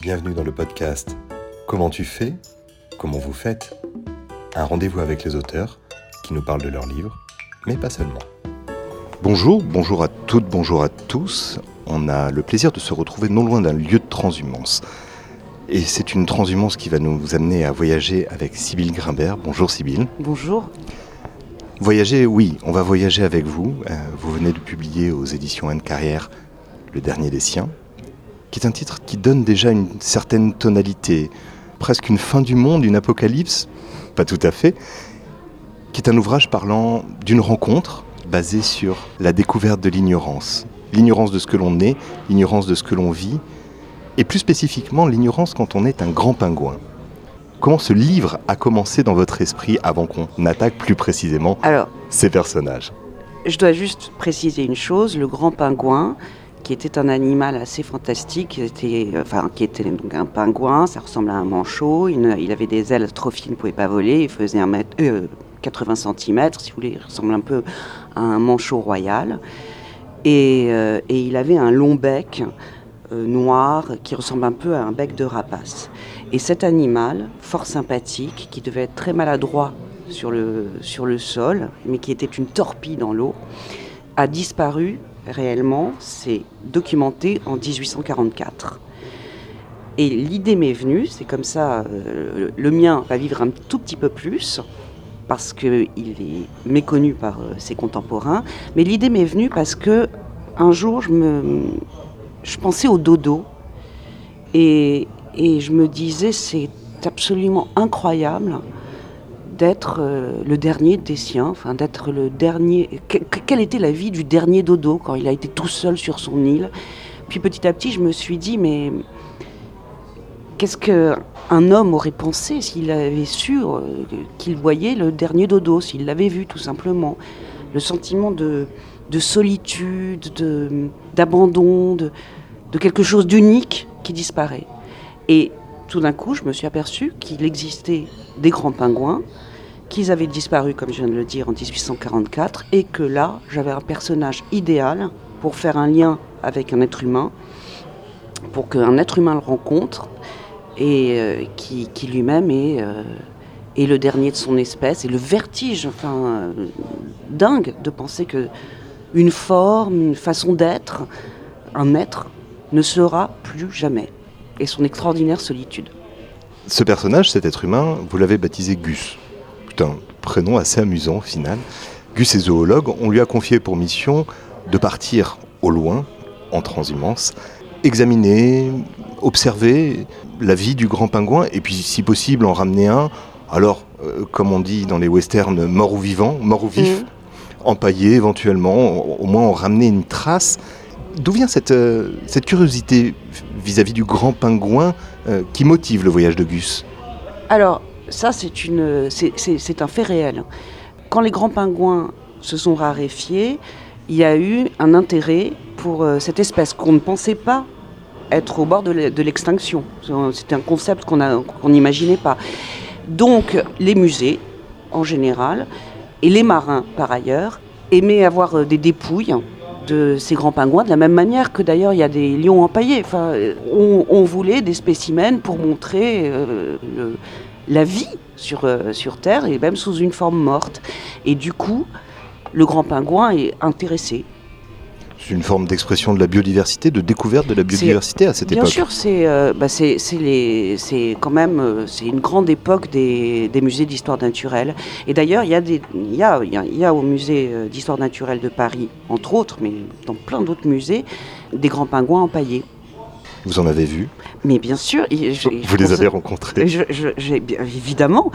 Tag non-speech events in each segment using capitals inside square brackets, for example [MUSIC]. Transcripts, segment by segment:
Bienvenue dans le podcast Comment tu fais Comment vous faites Un rendez-vous avec les auteurs qui nous parlent de leurs livres, mais pas seulement. Bonjour, bonjour à toutes, bonjour à tous. On a le plaisir de se retrouver non loin d'un lieu de transhumance. Et c'est une transhumance qui va nous amener à voyager avec Sybille Grimbert. Bonjour Sybille. Bonjour. Voyager, oui, on va voyager avec vous. Euh, vous venez de publier aux éditions Anne Carrière Le dernier des siens, qui est un titre qui donne déjà une certaine tonalité, presque une fin du monde, une apocalypse, pas tout à fait, qui est un ouvrage parlant d'une rencontre basée sur la découverte de l'ignorance. L'ignorance de ce que l'on est, l'ignorance de ce que l'on vit, et plus spécifiquement l'ignorance quand on est un grand pingouin. Comment ce livre a commencé dans votre esprit avant qu'on attaque plus précisément Alors, ces personnages? je dois juste préciser une chose, le grand pingouin, qui était un animal assez fantastique, qui était, enfin, qui était donc un pingouin, ça ressemble à un manchot, il, avait des ailes trop fines, il ne pouvait pas voler, il faisait un mètre, euh, 80 cm, si vous voulez, il ressemble un peu à un manchot royal. Et, euh, il avait un long bec euh, noir qui ressemble un peu à un bec de rapace. Et cet animal, fort sympathique, qui devait être très maladroit sur le, sur le sol, mais qui était une torpille dans l'eau, a disparu réellement, c'est documenté en 1844. Et l'idée m'est venue, c'est comme ça, euh, le mien va vivre un tout petit peu plus, parce qu'il est méconnu par euh, ses contemporains, mais l'idée m'est venue parce que un jour, je, me, je pensais au dodo, et, et je me disais, c'est absolument incroyable d'être euh, le dernier des siens, enfin d'être le dernier. que- que- quelle était la vie du dernier dodo quand il a été tout seul sur son île? Puis petit à petit, je me suis dit, mais qu'est-ce qu'un homme aurait pensé s'il avait su euh, qu'il voyait le dernier dodo, s'il l'avait vu tout simplement? Le sentiment de, de solitude, de- d'abandon, de, de quelque chose d'unique qui disparaît. Et tout d'un coup, je me suis aperçu qu'il existait des grands pingouins, qu'ils avaient disparu, comme je viens de le dire, en 1844, et que là, j'avais un personnage idéal pour faire un lien avec un être humain, pour qu'un être humain le rencontre, et euh, qui, lui-même est, euh, est le dernier de son espèce, et le vertige, enfin, euh, dingue de penser que une forme, une façon d'être, un être, ne sera plus jamais. Et son extraordinaire solitude. Ce personnage, cet être humain, vous l'avez baptisé Gus. Un prénom assez amusant au final. Gus est zoologue, on lui a confié pour mission de partir au loin, en transhumance, examiner, observer la vie du grand pingouin, et puis si possible en ramener un, alors, euh, comme on dit dans les westerns, mort ou vivant, mort ou vif, Mhm. empaillé éventuellement, au moins en ramener une trace. D'où vient cette, euh, cette curiosité vis-à-vis du grand pingouin euh, qui motive le voyage de Gus? Alors, ça, c'est un fait réel. Quand les grands pingouins se sont raréfiés, il y a eu un intérêt pour euh, cette espèce qu'on ne pensait pas être au bord de l'e- de l'extinction. C'était un concept qu'on n'imaginait pas. Donc, les musées, en général, et les marins, par ailleurs, aimaient avoir euh, des dépouilles de ces grands pingouins, de la même manière que d'ailleurs il y a des lions empaillés. Enfin, on, voulait des spécimens pour montrer euh, la vie sur, euh, sur Terre et même sous une forme morte. Et du coup, le grand pingouin est intéressé. C'est une forme d'expression de la biodiversité, de découverte de la biodiversité à cette Bien époque. sûr, c'est euh, bah, c'est- quand même euh, c'est une grande époque des, des musées d'histoire naturelle. Et d'ailleurs, il y, a des- y, a, y a- il y a au musée d'histoire naturelle de Paris, entre autres, mais dans plein d'autres musées, des grands pingouins empaillés. Vous en avez vu Mais bien sûr, je- Vous les avez rencontrés je- évidemment,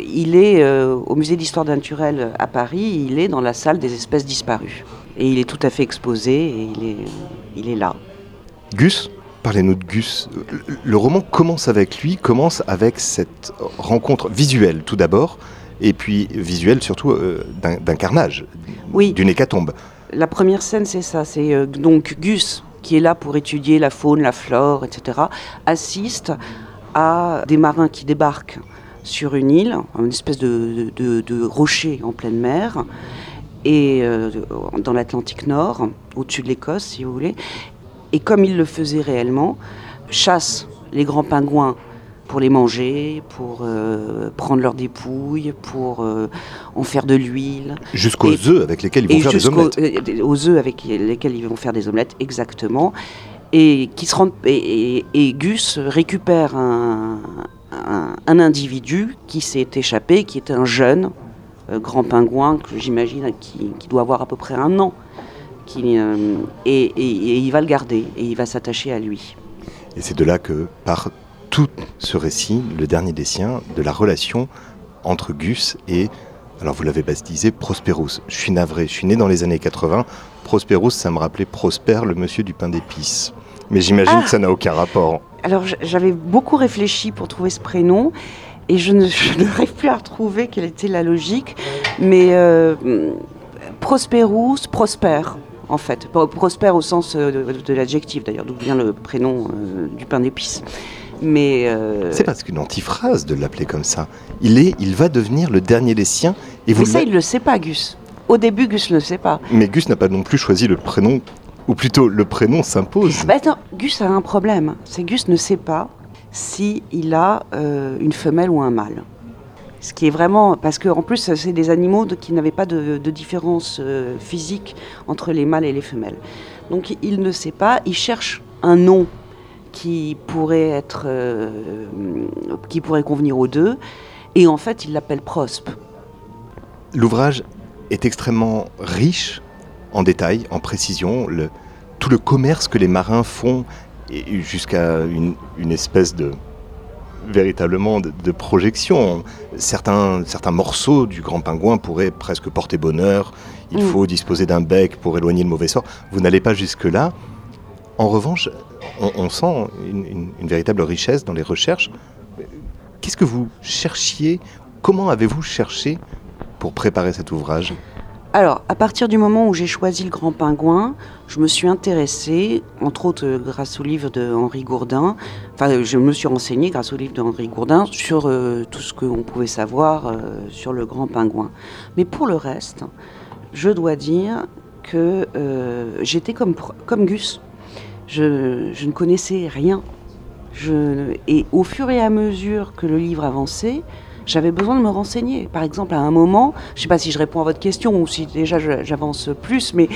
il est euh, au musée d'histoire naturelle à Paris, il est dans la salle des espèces disparues. Et il est tout à fait exposé et il est, il est là. Gus Parlez-nous de Gus. Le- Le roman commence avec lui, commence avec cette rencontre visuelle tout d'abord, et puis visuelle surtout euh, d'un d'un carnage, Oui. d'une hécatombe. La première scène, c'est ça. C'est euh, donc Gus, qui est là pour étudier la faune, la flore, etc., assiste à des marins qui débarquent sur une île, une espèce de, rocher en pleine mer, et euh, dans l'Atlantique Nord, au-dessus de l'Écosse, si vous voulez. Et comme il le faisait réellement, chasse les grands pingouins pour les manger, pour euh, prendre leurs dépouilles, pour euh, en faire de l'huile. Jusqu'aux œufs avec lesquels ils vont faire des omelettes. Euh, aux œufs avec lesquels ils vont faire des omelettes, exactement. Et, qui se et, Gus récupère un, un, individu qui s'est échappé, qui est un jeune grand pingouin, que j'imagine qui, qui, doit avoir à peu près un an. Qui, et, et il va le garder, et il va s'attacher à lui. Et c'est de là que par tout ce récit, le dernier des siens, de la relation entre Gus et, alors vous l'avez baptisé, Prosperous. Je suis navré, je suis né dans les années 80. Prosperous, ça me rappelait Prosper, le monsieur du pain d'épices. Mais j'imagine ah que ça n'a aucun rapport. Alors j'avais beaucoup réfléchi pour trouver ce prénom et [LAUGHS] je n'arrive plus à retrouver quelle était la logique. Mais euh, Prosperous, Prosper en fait. Prosper au sens euh, de, l'adjectif d'ailleurs, d'où vient le prénom euh, du pain d'épices. Mais euh, c'est parce qu'une antiphrase de l'appeler comme ça. Il est, il va devenir le dernier des siens. Et vous Mais ça, il le sait pas, Gus. Au début, Gus ne le sait pas. Mais Gus n'a pas non plus choisi le prénom, ou plutôt le prénom s'impose. Bah attends, Gus a un problème. C'est Gus ne sait pas si il a euh, une femelle ou un mâle. Ce qui est vraiment parce qu'en plus c'est des animaux qui n'avaient pas de, différence euh, physique entre les mâles et les femelles. Donc il ne sait pas. Il cherche un nom qui pourrait être, euh, qui pourrait convenir aux deux, et en fait, il l'appelle Prospe. L'ouvrage est extrêmement riche en détails, en précision. Le, tout le commerce que les marins font, jusqu'à une, espèce de véritablement de, projection. Certains, certains morceaux du grand pingouin pourraient presque porter bonheur. Il mm. faut disposer d'un bec pour éloigner le mauvais sort. Vous n'allez pas jusque-là. En revanche, on, sent une, véritable richesse dans les recherches. Qu'est-ce que vous cherchiez? Comment avez-vous cherché pour préparer cet ouvrage? Alors, à partir du moment où j'ai choisi le Grand Pingouin, je me suis intéressée, entre autres euh, grâce au livre de Henri Gourdin, enfin, je me suis renseignée grâce au livre de Henri Gourdin sur euh, tout ce qu'on pouvait savoir euh, sur le Grand Pingouin. Mais pour le reste, je dois dire que j'étais comme, comme Gus. Je, ne connaissais rien. et au fur et à mesure que le livre avançait, j'avais besoin de me renseigner. Par exemple, à un moment, je ne sais pas si je réponds à votre question ou si déjà j'avance plus, mais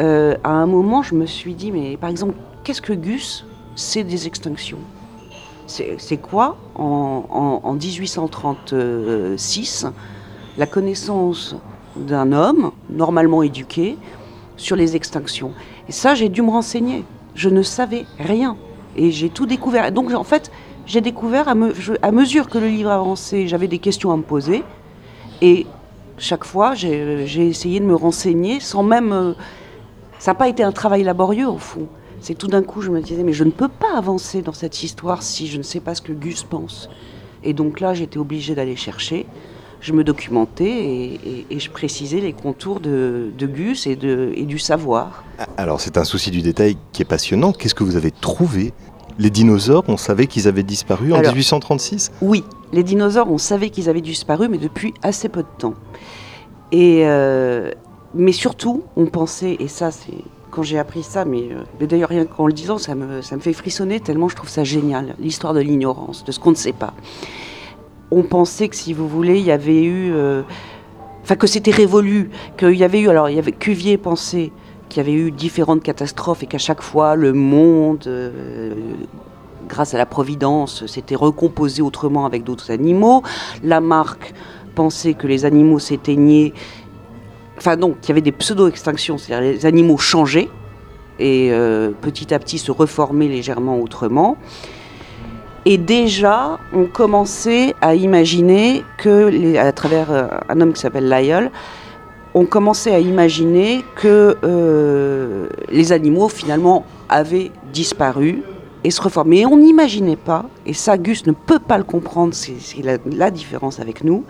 euh, à un moment, je me suis dit, mais par exemple, qu'est-ce que Gus C'est des extinctions? C'est quoi en, en, 1836 la connaissance d'un homme normalement éduqué sur les extinctions? Et ça, j'ai dû me renseigner je ne savais rien. Et j'ai tout découvert. Donc en fait, j'ai découvert à, mesure que le livre avançait, j'avais des questions à me poser. Et chaque fois, j'ai essayé de me renseigner sans même... Euh, ça n'a pas été un travail laborieux au fond. C'est tout d'un coup, je me disais, mais je ne peux pas avancer dans cette histoire si je ne sais pas ce que Gus pense. Et donc là, j'étais obligée d'aller chercher je me documentais et, je précisais les contours de, Gus et, de, et du savoir. Alors c'est un souci du détail qui est passionnant. Qu'est-ce que vous avez trouvé? Les dinosaures, on savait qu'ils avaient disparu en 1836 Oui, les dinosaures, on savait qu'ils avaient disparu, mais depuis assez peu de temps. Et euh, mais surtout, on pensait, et ça c'est quand j'ai appris ça, mais, euh, mais d'ailleurs rien qu'en le disant, ça me, ça me fait frissonner tellement je trouve ça génial, l'histoire de l'ignorance, de ce qu'on ne sait pas on pensait que si vous voulez, il y avait eu, euh, enfin que c'était révolu, qu'il y avait eu, alors il y avait Cuvier pensait qu'il y avait eu différentes catastrophes et qu'à chaque fois le monde, euh, grâce à la providence, s'était recomposé autrement avec d'autres animaux. Lamarck pensait que les animaux s'éteignaient, enfin donc qu'il y avait des pseudo-extinctions, c'est-à-dire les animaux changeaient et euh, petit à petit se reformaient légèrement autrement. Et déjà, on commençait à imaginer que, à travers euh, un homme qui s'appelle Lyell, on commençait à imaginer que euh, les animaux finalement avaient disparu et se reformé. Et on n'imaginait pas, et ça Gus ne peut pas le comprendre, c'est la, différence avec nous,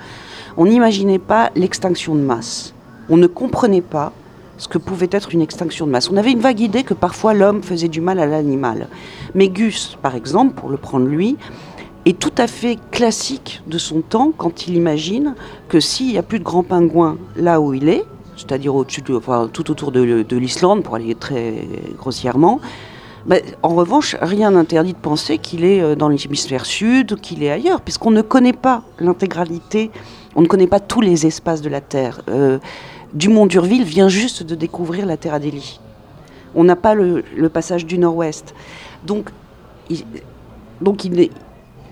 on n'imaginait pas l'extinction de masse. On ne comprenait pas ce que pouvait être une extinction de masse. On avait une vague idée que parfois l'homme faisait du mal à l'animal. Mais Gus, par exemple, pour le prendre lui, est tout à fait classique de son temps quand il imagine que s'il n'y a plus de grands pingouins là où il est, c'est-à-dire tout autour de, l'Islande, pour aller très grossièrement, Bah, en revanche, rien n'interdit de penser qu'il est euh, dans l'hémisphère sud, qu'il est ailleurs, puisqu'on ne connaît pas l'intégralité, on ne connaît pas tous les espaces de la Terre. Euh, Dumont d'Urville vient juste de découvrir la Terre Adélie. On n'a pas le, passage du Nord-Ouest. Donc, donc il est,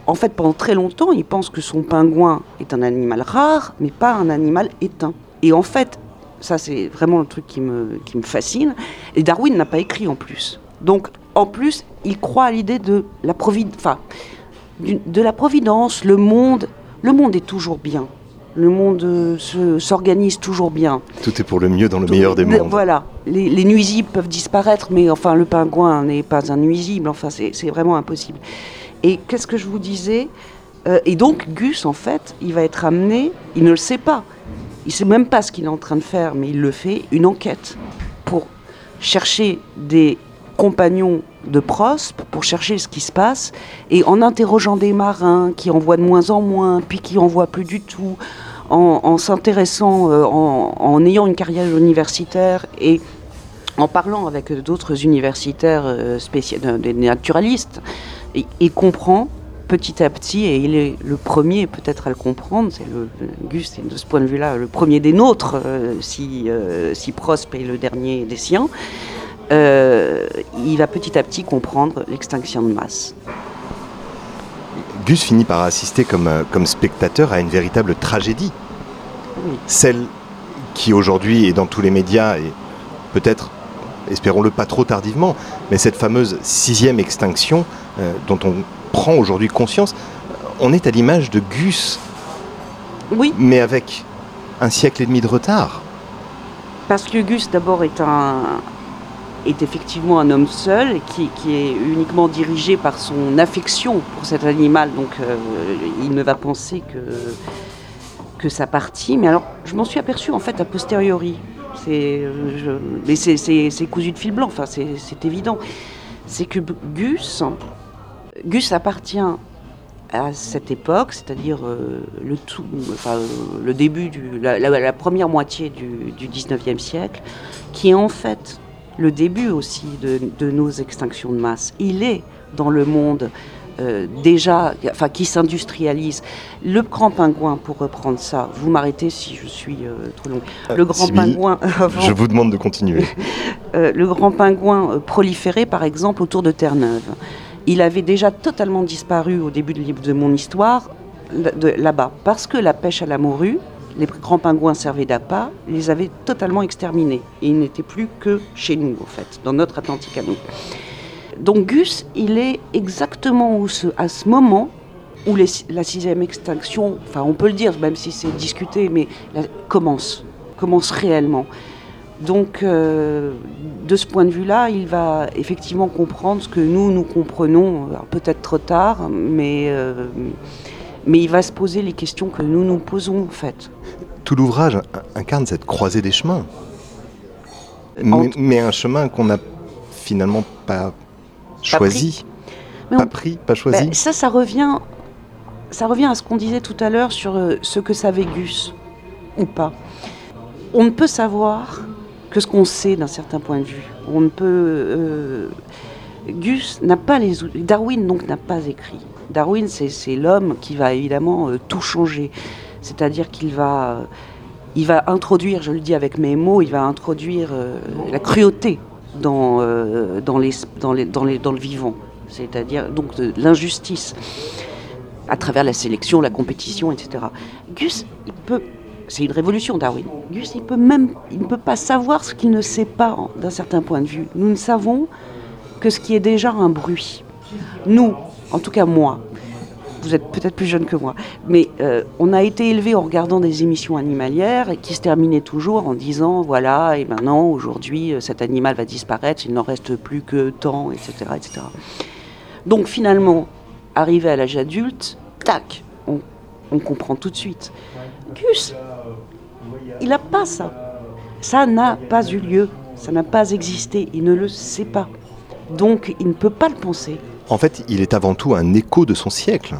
en fait, pendant très longtemps, il pense que son pingouin est un animal rare, mais pas un animal éteint. Et en fait, ça c'est vraiment le truc qui me, qui me fascine. Et Darwin n'a pas écrit en plus. Donc, en plus, il croit à l'idée de la providence, de la providence. Le monde, le monde est toujours bien. Le monde euh, s'organise toujours bien. Tout est pour le mieux dans le meilleur des mondes. Voilà. Les, nuisibles peuvent disparaître, mais enfin, le pingouin n'est pas un nuisible. Enfin, c'est vraiment impossible. Et qu'est-ce que je vous disais euh, Et donc, Gus, en fait, il va être amené, il ne le sait pas. Il ne sait même pas ce qu'il est en train de faire, mais il le fait, une enquête pour chercher des compagnons de Prospe pour chercher ce qui se passe. Et en interrogeant des marins qui en voient de moins en moins, puis qui en voient plus du tout, en, s'intéressant, euh, en, ayant une carrière universitaire et en parlant avec d'autres universitaires euh, des naturalistes, il comprend petit à petit, et il est le premier peut-être à le comprendre, c'est le, Gus de ce point de vue-là le premier des nôtres, euh, si, si Prospe est le dernier des siens, euh, il va petit à petit comprendre l'extinction de masse. Gus finit par assister comme, euh, comme spectateur à une véritable tragédie. Celle qui aujourd'hui est dans tous les médias et peut-être, espérons-le pas trop tardivement, mais cette fameuse sixième extinction euh, dont on prend aujourd'hui conscience, on est à l'image de Gus. Oui. Mais avec un siècle et demi de retard. Parce que Gus d'abord est un, est effectivement un homme seul qui, qui, est uniquement dirigé par son affection pour cet animal. Donc euh, il ne va penser que, que sa partie. Mais alors je m'en suis aperçu en fait a posteriori. C'est, mais c'est, cousu de fil blanc, enfin, c'est, évident. C'est que Gus, Gus appartient à cette époque, c'est-à-dire euh, le, tout, enfin, le début, du, la, première moitié du, du 19e siècle, qui est en fait le début aussi de, nos extinctions de masse. Il est dans le monde euh, déjà, enfin, qui s'industrialise. Le grand pingouin, pour reprendre ça, vous m'arrêtez si je suis euh, trop long. Euh, le grand pingouin. [LAUGHS] je vous demande de continuer. [LAUGHS] le grand pingouin proliférait, par exemple, autour de Terre-Neuve. Il avait déjà totalement disparu au début de mon histoire là-bas, parce que la pêche à la morue, les grands pingouins servaient d'appât, les avaient totalement exterminés. Et ils n'étaient plus que chez nous, en fait, dans notre Atlantique à nous. Donc Gus, il est exactement à ce moment où la sixième extinction, enfin on peut le dire, même si c'est discuté, mais commence, commence réellement. Donc, euh, de ce point de vue-là, il va effectivement comprendre ce que nous, nous comprenons, peut-être trop tard, mais euh, mais il va se poser les questions que nous nous posons en fait. Tout l'ouvrage incarne cette croisée des chemins. Mais, un chemin qu'on n'a finalement pas choisi, pas pris, pas, choisi. Ben, ça, ça revient, ça revient à ce qu'on disait tout à l'heure sur euh, ce que savait Gus ou pas. On ne peut savoir que ce qu'on sait d'un certain point de vue. On ne peut. Euh, Gus n'a pas les Darwin donc n'a pas écrit. Darwin, c'est l'homme qui va évidemment euh, tout changer. C'est-à-dire qu'il va, il va introduire, je le dis avec mes mots, il va introduire euh, la cruauté dans, euh, dans, les, dans, les, dans, le vivant. C'est-à-dire donc l'injustice à travers la sélection, la compétition, etc. Gus, il peut c'est une révolution, Darwin. Gus, il peut même, il ne peut pas savoir ce qu'il ne sait pas d'un certain point de vue. Nous ne savons que ce qui est déjà un bruit. Nous, en tout cas moi, vous êtes peut-être plus jeune que moi, mais euh, on a été élevé en regardant des émissions animalières qui se terminaient toujours en disant voilà, et maintenant, aujourd'hui, euh, cet animal va disparaître, il n'en reste plus que tant, etc. etc. Donc finalement, arrivé à l'âge adulte, tac, on, comprend tout de suite. Gus, il n'a pas ça. Ça n'a pas eu lieu, ça n'a pas existé, il ne le sait pas. Donc il ne peut pas le penser. En fait, il est avant tout un écho de son siècle.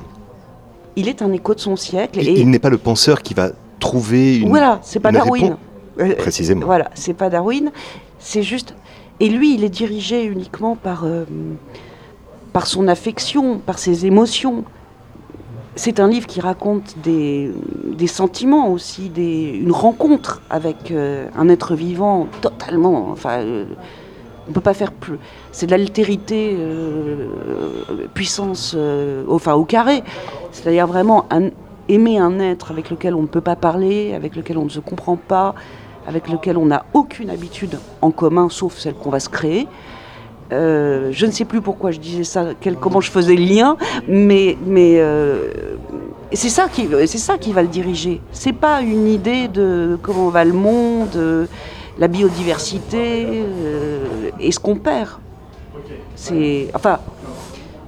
Il est un écho de son siècle. Et, il n'est pas le penseur qui va trouver une. Voilà, c'est pas Darwin. Euh, Précisément. Voilà, c'est pas Darwin. C'est juste. Et lui, il est dirigé uniquement par, euh, par son affection, par ses émotions. C'est un livre qui raconte des, des sentiments aussi, des, une rencontre avec euh, un être vivant totalement. Enfin, euh, on peut pas faire plus. C'est de l'altérité puissance, enfin au carré. C'est-à-dire vraiment aimer un être avec lequel on ne peut pas parler, avec lequel on ne se comprend pas, avec lequel on n'a aucune habitude en commun, sauf celle qu'on va se créer. Euh, je ne sais plus pourquoi je disais ça, comment je faisais le lien, mais, euh, c'est ça qui, c'est ça qui va le diriger. C'est pas une idée de comment va le monde, la biodiversité euh, et ce qu'on perd. C'est, enfin,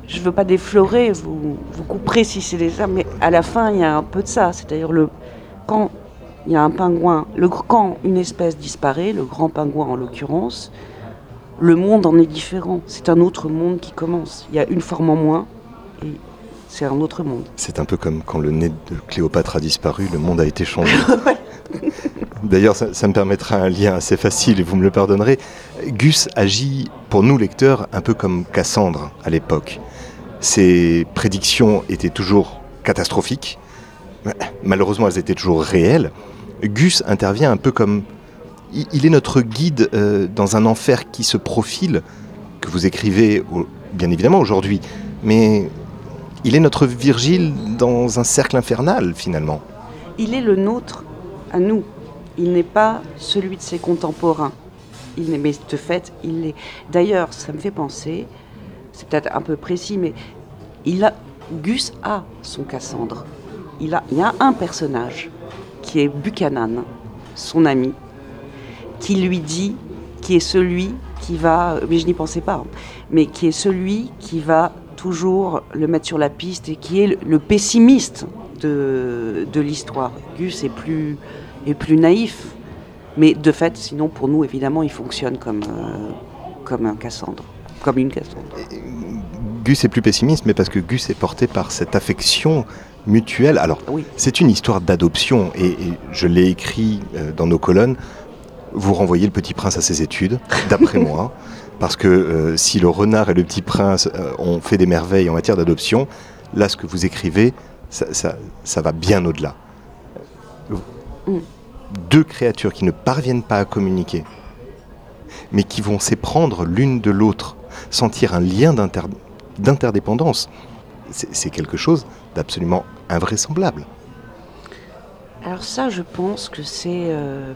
je veux pas déflorer, vous, vous couperez si c'est ça, mais à la fin il y a un peu de ça. C'est-à-dire le quand il y a un pingouin. Le, quand une espèce disparaît, le grand pingouin en l'occurrence, le monde en est différent. C'est un autre monde qui commence. Il y a une forme en moins et c'est un autre monde. C'est un peu comme quand le nez de Cléopâtre a disparu, le monde a été changé. [LAUGHS] [LAUGHS] D'ailleurs, ça, me permettra un lien assez facile et vous me le pardonnerez. Gus agit pour nous lecteurs un peu comme Cassandre à l'époque. Ses prédictions étaient toujours catastrophiques. Malheureusement, elles étaient toujours réelles. Gus intervient un peu comme... Il est notre guide euh, dans un enfer qui se profile, que vous écrivez bien évidemment aujourd'hui, mais il est notre Virgile dans un cercle infernal finalement. Il est le nôtre à nous. Il n'est pas celui de ses contemporains. Il mais de fait, il est. D'ailleurs, ça me fait penser, c'est peut-être un peu précis, mais il a, Gus a son Cassandre. Il, a, il y a un personnage qui est Buchanan, son ami, qui lui dit, qui est celui qui va, mais je n'y pensais pas, mais qui est celui qui va toujours le mettre sur la piste et qui est le, pessimiste de, de l'histoire. Gus est plus, est plus naïf, mais de fait, sinon pour nous, évidemment, il fonctionne comme, euh, comme un Cassandre, comme une Cassandre. Gus est plus pessimiste, mais parce que Gus est porté par cette affection mutuelle. Alors, c'est une histoire d'adoption et, je l'ai écrit euh, dans nos colonnes. Vous renvoyez le petit prince à ses études, d'après [LAUGHS] moi, parce que euh, si le renard et le petit prince ont fait des merveilles en matière d'adoption, là, ce que vous écrivez, ça, va bien au-delà. Deux créatures qui ne parviennent pas à communiquer, mais qui vont s'éprendre l'une de l'autre, sentir un lien d'interdépendance c'est quelque chose d'absolument invraisemblable. Alors ça, je pense que c'est euh,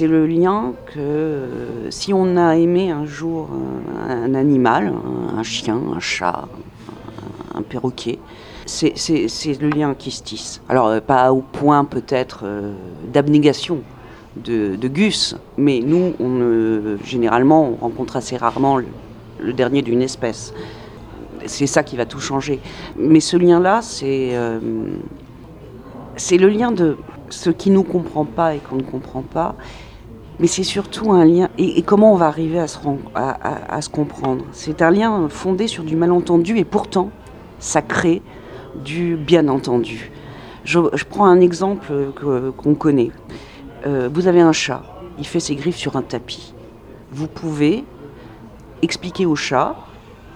le lien que euh, si on a aimé un jour un, animal, un, chien, un chat, un, perroquet, c'est le lien qui se tisse. Alors euh, pas au point peut-être d'abnégation de, Gus, mais nous, on, généralement, on rencontre assez rarement le dernier d'une espèce c'est ça qui va tout changer. Mais ce lien-là, c'est euh, c'est le lien de ce qui nous comprend pas et qu'on ne comprend pas. Mais c'est surtout un lien. Et, comment on va arriver à se, à, se comprendre C'est un lien fondé sur du malentendu et pourtant, ça crée du bien entendu. Je, prends un exemple qu'on connaît. Euh, vous avez un chat, il fait ses griffes sur un tapis. Vous pouvez expliquer au chat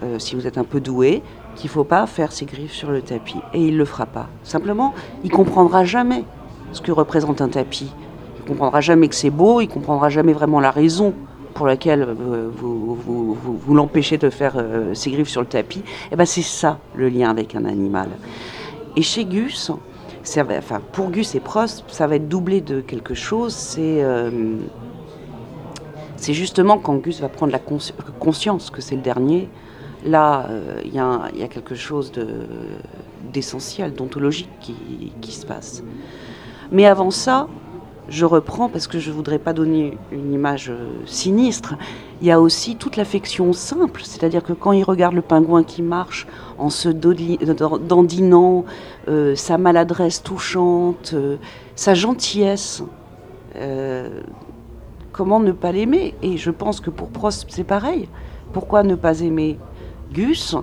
euh, si vous êtes un peu doué, qu'il ne faut pas faire ses griffes sur le tapis. Et il ne le fera pas. Simplement, il comprendra jamais ce que représente un tapis. Il comprendra jamais que c'est beau, il comprendra jamais vraiment la raison pour laquelle euh, vous, vous, l'empêchez de faire euh, ses griffes sur le tapis. Et eh ben c'est ça le lien avec un animal. Et chez Gus, enfin, pour Gus et Prost, ça va être doublé de quelque chose. C'est c'est justement quand Gus va prendre la conscience que c'est le dernier, Là, euh, il y, a quelque chose d'essentiel, d'ontologique qui, se passe. Mais avant ça, je reprends parce que je ne voudrais pas donner une image euh, sinistre. Il y a aussi toute l'affection simple, c'est-à-dire que quand il regarde le pingouin qui marche en se dandinant, euh, sa maladresse touchante, sa gentillesse, comment ne pas l'aimer? Et je pense que pour Prost, c'est pareil. Pourquoi ne pas aimer Gus,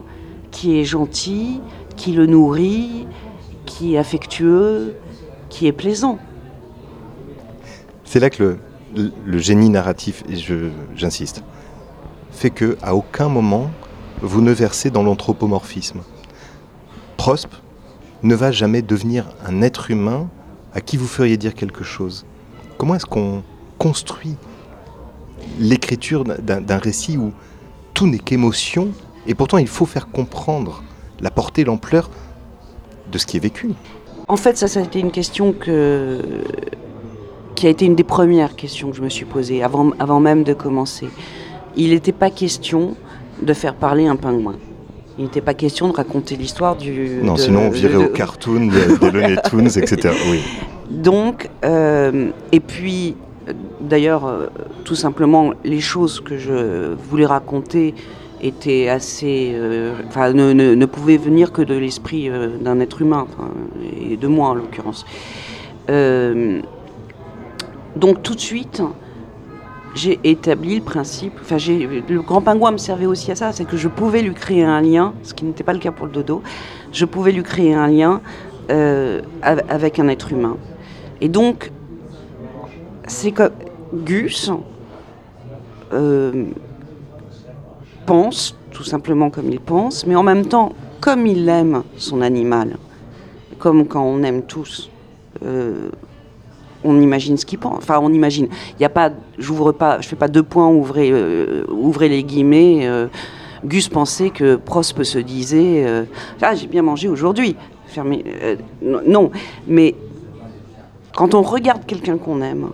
qui est gentil, qui le nourrit, qui est affectueux, qui est plaisant? C'est là que le génie narratif, et j'insiste, fait que à aucun moment vous ne versez dans l'anthropomorphisme. Prospe ne va jamais devenir un être humain à qui vous feriez dire quelque chose. Comment est-ce qu'on construit l'écriture d'un récit où tout n'est qu'émotion et pourtant il faut faire comprendre la portée, l'ampleur de ce qui est vécu? En fait, ça, ça a été une question que qui a été une des premières questions que je me suis posée avant, avant même de commencer. Il n'était pas question de faire parler un pingouin. Il n'était pas question de raconter l'histoire du. Non, sinon on virait au cartoon, des Looney [LAUGHS] Tunes, etc. Oui. Donc, euh, et puis, d'ailleurs, euh, tout simplement, les choses que je voulais raconter étaient assez. Euh, enfin, ne, ne, pouvaient venir que de l'esprit d'un être humain, et de moi en l'occurrence. Donc, tout de suite j'ai établi le principe, enfin le grand pingouin me servait aussi à ça, c'est que je pouvais lui créer un lien, ce qui n'était pas le cas pour le dodo, je pouvais lui créer un lien euh, avec un être humain. Et donc, c'est que Gus euh, pense, tout simplement comme il pense, mais en même temps, comme il aime son animal, comme quand on aime tous, euh, on imagine ce qu'il pense. Enfin, on imagine. Il y a pas, j'ouvre pas, je fais pas deux points, ouvrez, euh, ouvrez les guillemets. Euh, Gus pensait que Prospe se disait euh, Ah, j'ai bien mangé aujourd'hui. Fermé. non, mais quand on regarde quelqu'un qu'on aime,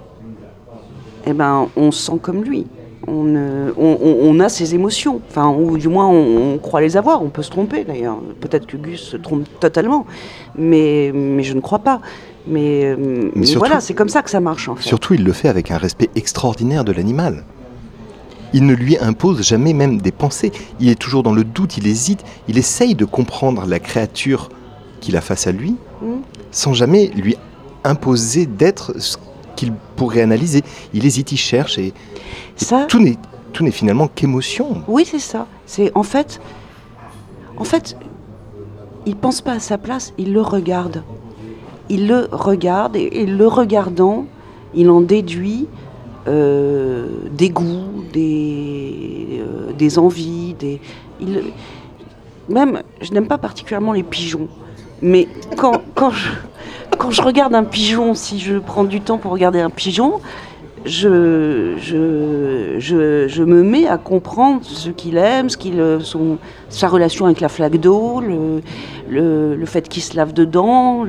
eh ben, on se sent comme lui. On, on, a ses émotions, enfin, ou du moins on, croit les avoir. On peut se tromper d'ailleurs. Peut-être que Gus se trompe totalement, mais, mais je ne crois pas. Mais, euh, voilà, c'est comme ça que ça marche en fait. Surtout, il le fait avec un respect extraordinaire de l'animal. Il ne lui impose jamais même des pensées. Il est toujours dans le doute, il hésite, il essaye de comprendre la créature qu'il a face à lui, hmm. sans jamais lui imposer d'être ce qu'il pourrait analyser. Il hésite, il cherche et, ça, tout n'est tout n'est finalement qu'émotion. Oui, c'est ça. C'est en fait, en fait, il pense pas à sa place, il le regarde il le regarde et, le regardant, il en déduit euh, des goûts, des, euh, envies, même, je n'aime pas particulièrement les pigeons, mais quand, je, regarde un pigeon, si je prends du temps pour regarder un pigeon, je, me mets à comprendre ce qu'il aime, ce qu'il, son, sa relation avec la flaque d'eau, le, fait qu'il se lave dedans,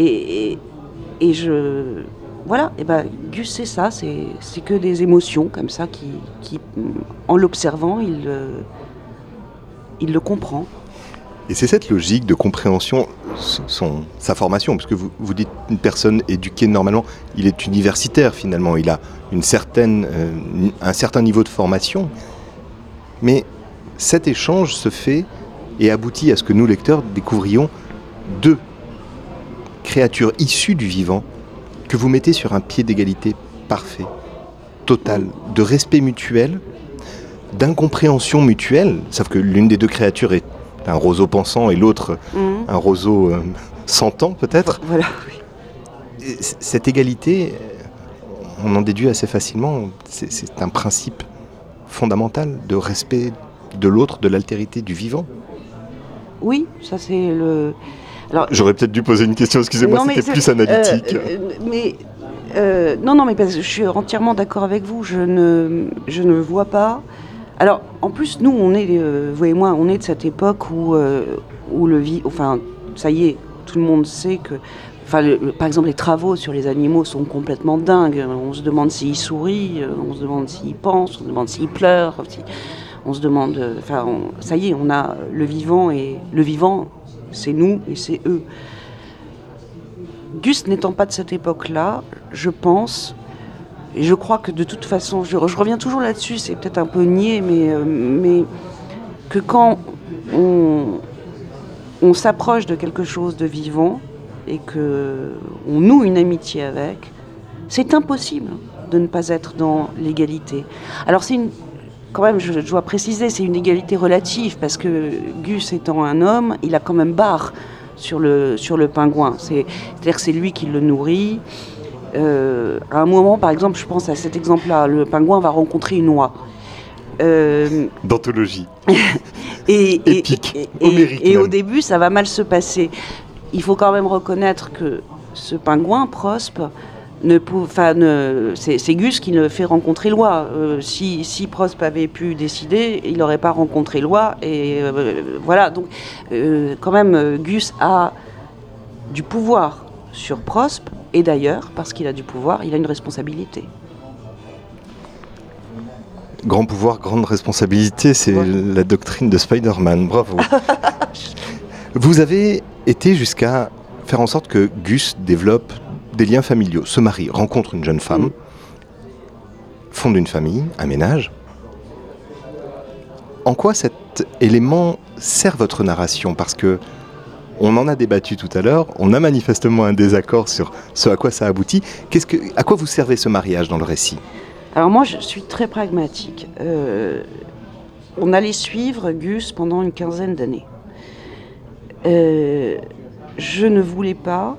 et, je. Voilà, et ben Gus, c'est ça, c'est que des émotions comme ça qui, en l'observant, il, il le comprend. Et c'est cette logique de compréhension, son, sa formation, parce que vous, vous dites une personne éduquée normalement, il est universitaire finalement, il a une certaine, euh, un certain niveau de formation, mais cet échange se fait et aboutit à ce que nous, lecteurs, découvrions deux créatures issues du vivant que vous mettez sur un pied d'égalité parfait, total, de respect mutuel, d'incompréhension mutuelle, sauf que l'une des deux créatures est un roseau pensant et l'autre mhm. un roseau euh, sentant peut-être. Voilà. Cette égalité, on en déduit assez facilement, c'est un principe fondamental de respect de l'autre, de l'altérité du vivant. Oui, ça c'est le. J'aurais peut-être dû poser une question, excusez-moi, c'était plus analytique. Euh, mais non, non, mais parce que je suis entièrement d'accord avec vous. Je ne, je ne vois pas alors, en plus, nous, on est, euh, vous et moi, on est de cette époque où, euh, où le vie, enfin, ça y est, tout le monde sait que, enfin, par exemple, les travaux sur les animaux sont complètement dingues. On se demande s'ils sourient, euh, on se demande s'ils pensent, on se demande s'ils pleurent, on se demande, enfin, ça y est, on a le vivant et le vivant, c'est nous et c'est eux. Gus n'étant pas de cette époque-là, je pense et je crois que de toute façon, je, reviens toujours là-dessus, c'est peut-être un peu niais, mais, euh, mais que quand on, on s'approche de quelque chose de vivant et que on noue une amitié avec, c'est impossible de ne pas être dans l'égalité. Alors c'est une, quand même, je, dois préciser, c'est une égalité relative parce que Gus étant un homme, il a quand même barre sur le, sur le pingouin. C'est-à-dire que c'est lui qui le nourrit Euh, à un moment, par exemple, je pense à cet exemple-là, le pingouin va rencontrer une oie. Euh, D'anthologie. [LAUGHS] et, et, au début, ça va mal se passer. Il faut quand même reconnaître que ce pingouin, Prospe, ne ne, c'est Gus qui le fait rencontrer Loi. Euh, si, si Prospe avait pu décider, il n'aurait pas rencontré Loi. Et euh, voilà, donc quand même, Gus a du pouvoir sur Prospe, et d'ailleurs, parce qu'il a du pouvoir, il a une responsabilité. Grand pouvoir, grande responsabilité, c'est la doctrine de Spider-Man. Bravo. [LAUGHS] Vous avez été jusqu'à faire en sorte que Gus développe des liens familiaux, se marie, rencontre une jeune femme, mm. fonde une famille, un ménage. En quoi cet élément sert votre narration? Parce que on en a débattu tout à l'heure, on a manifestement un désaccord sur ce à quoi ça aboutit. Qu'est-ce que, à quoi vous servez ce mariage dans le récit? Alors moi, je suis très pragmatique. Euh, on allait suivre Gus pendant une quinzaine d'années. Euh, je ne voulais pas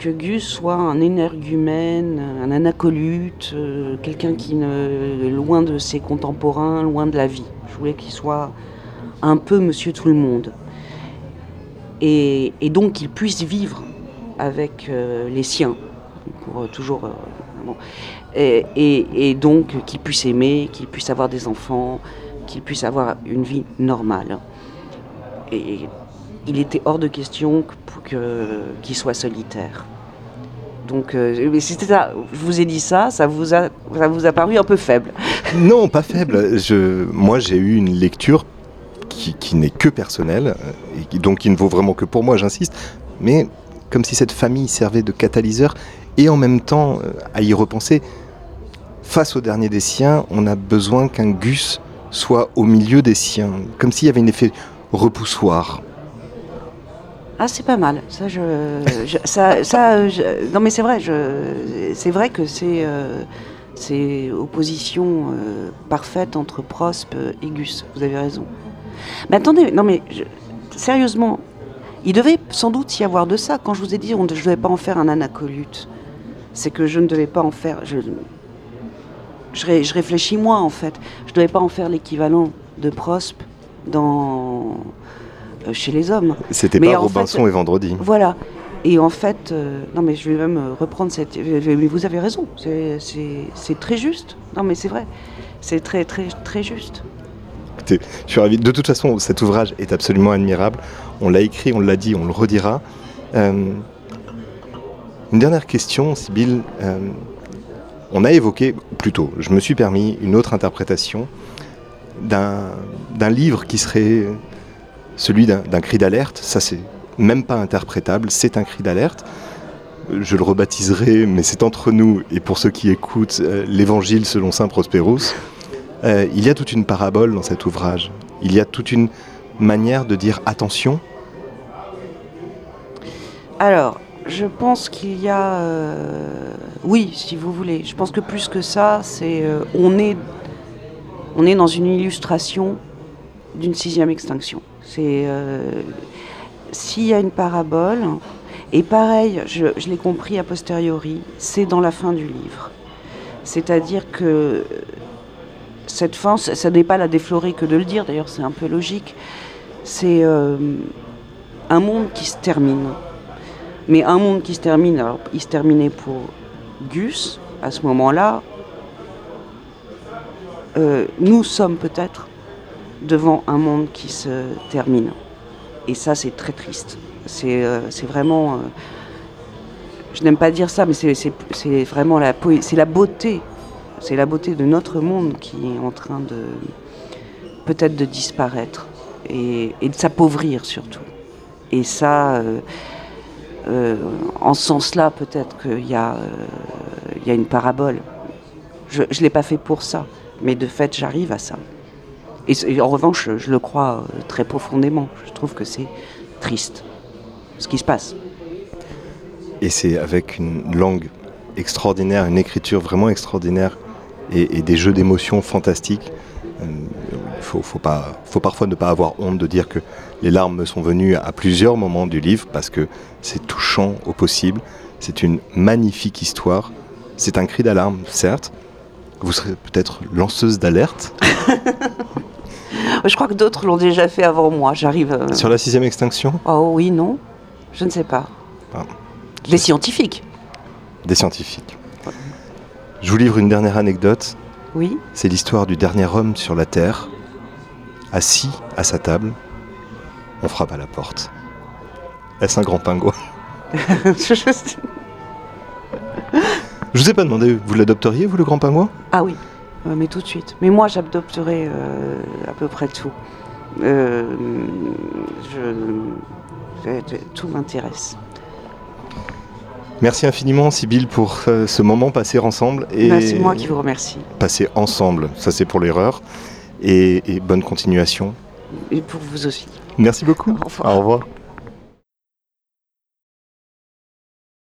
que Gus soit un énergumène, un anacolute, euh, quelqu'un qui ne loin de ses contemporains, loin de la vie. Je voulais qu'il soit un peu Monsieur Tout le Monde et, donc qu'il puisse vivre avec euh, les siens, pour euh, toujours. Et, donc qu'il puisse aimer, qu'il puisse avoir des enfants, qu'il puisse avoir une vie normale. Il était hors de question qu'il soit solitaire. Donc, c'était ça. Je vous ai dit ça, ça vous a, paru un peu faible. [LAUGHS] Non, pas faible. Moi, j'ai eu une lecture qui, n'est que personnel, euh, et donc qui ne vaut vraiment que pour moi, j'insiste, mais comme si cette famille servait de catalyseur, et en même temps, euh, à y repenser, face au dernier des siens, on a besoin qu'un Gus soit au milieu des siens, comme s'il y avait un effet repoussoir. Ah, c'est pas mal. Ça, je, ça, ça non, mais c'est vrai. c'est vrai que c'est, euh, c'est opposition parfaite entre Prospe et Gus. Vous avez raison. Mais attendez, non mais sérieusement, il devait sans doute y avoir de ça. Quand je vous ai dit je ne devais pas en faire un anacolute, c'est que je ne devais pas en faire. Je, je, réfléchis moi en fait. Je ne devais pas en faire l'équivalent de Prospe dans, euh, chez les hommes. C'était pas Robinson et Vendredi. Voilà. Et en fait, euh, non mais je vais même reprendre cette. Mais vous avez raison, c'est très juste. Non mais c'est vrai, c'est très très très juste je suis ravi. De toute façon, cet ouvrage est absolument admirable. On l'a écrit, on l'a dit, on le redira. Euh, une dernière question, Sybille. Euh, on a évoqué, plutôt, je me suis permis une autre interprétation d'un livre qui serait celui d'un cri d'alerte. Ça, c'est même pas interprétable, c'est un cri d'alerte. Je le rebaptiserai, mais c'est entre nous et pour ceux qui écoutent, euh, l'Évangile selon Saint Prosperus. Euh, il y a toute une parabole dans cet ouvrage. Il y a toute une manière de dire attention. Alors, je pense qu'il y a... Euh, oui, si vous voulez. Je pense que plus que ça, c'est... On, est, on est dans une illustration d'une sixième extinction. C'est... S'il y a une parabole, et pareil, je, je l'ai compris a posteriori, c'est dans la fin du livre. C'est-à-dire que cette fin, ça n'est pas la déflorer que de le dire, d'ailleurs c'est un peu logique, c'est euh, un monde qui se termine. Mais un monde qui se termine, alors il se terminait pour Gus, à ce moment-là, euh, nous sommes peut-être devant un monde qui se termine. Et ça, c'est très triste. C'est euh, vraiment... je n'aime pas dire ça, mais c'est vraiment la, c'est la beauté c'est la beauté de notre monde qui est en train de peut-être de disparaître et, de s'appauvrir surtout. Et ça, euh, euh, en ce sens-là, peut-être qu'il y, euh, y a une parabole. Je ne l'ai pas fait pour ça, mais de fait, j'arrive à ça. Et, en revanche, je le crois très profondément. Je trouve que c'est triste ce qui se passe. Et c'est avec une langue extraordinaire, une écriture vraiment extraordinaire et, des jeux d'émotions fantastiques. Il euh, faut, faut, pas, faut parfois ne pas avoir honte de dire que les larmes me sont venues à plusieurs moments du livre parce que c'est touchant au possible. C'est une magnifique histoire. C'est un cri d'alarme, certes. Vous serez peut-être lanceuse d'alerte. [LAUGHS] Je crois que d'autres l'ont déjà fait avant moi. J'arrive. euh, Sur la sixième extinction? Oh oui, non Je ne sais pas. Ah. Les scientifiques Des scientifiques. Je vous livre une dernière anecdote. Oui. C'est l'histoire du dernier homme sur la Terre. Assis à sa table, on frappe à la porte. Est-ce un grand pingouin? [LAUGHS] Je- vous ai pas demandé, vous l'adopteriez, vous, le grand pingouin? Ah oui, mais tout de suite. Mais moi, j'adopterai euh, à peu près tout. Euh, je, tout m'intéresse. Merci infiniment, Sybille, pour euh, ce moment passé ensemble. Et Bah, c'est moi qui vous remercie. Passer ensemble, ça c'est pour l'erreur. Et, et bonne continuation. Et pour vous aussi. Merci beaucoup. Au revoir. Au revoir.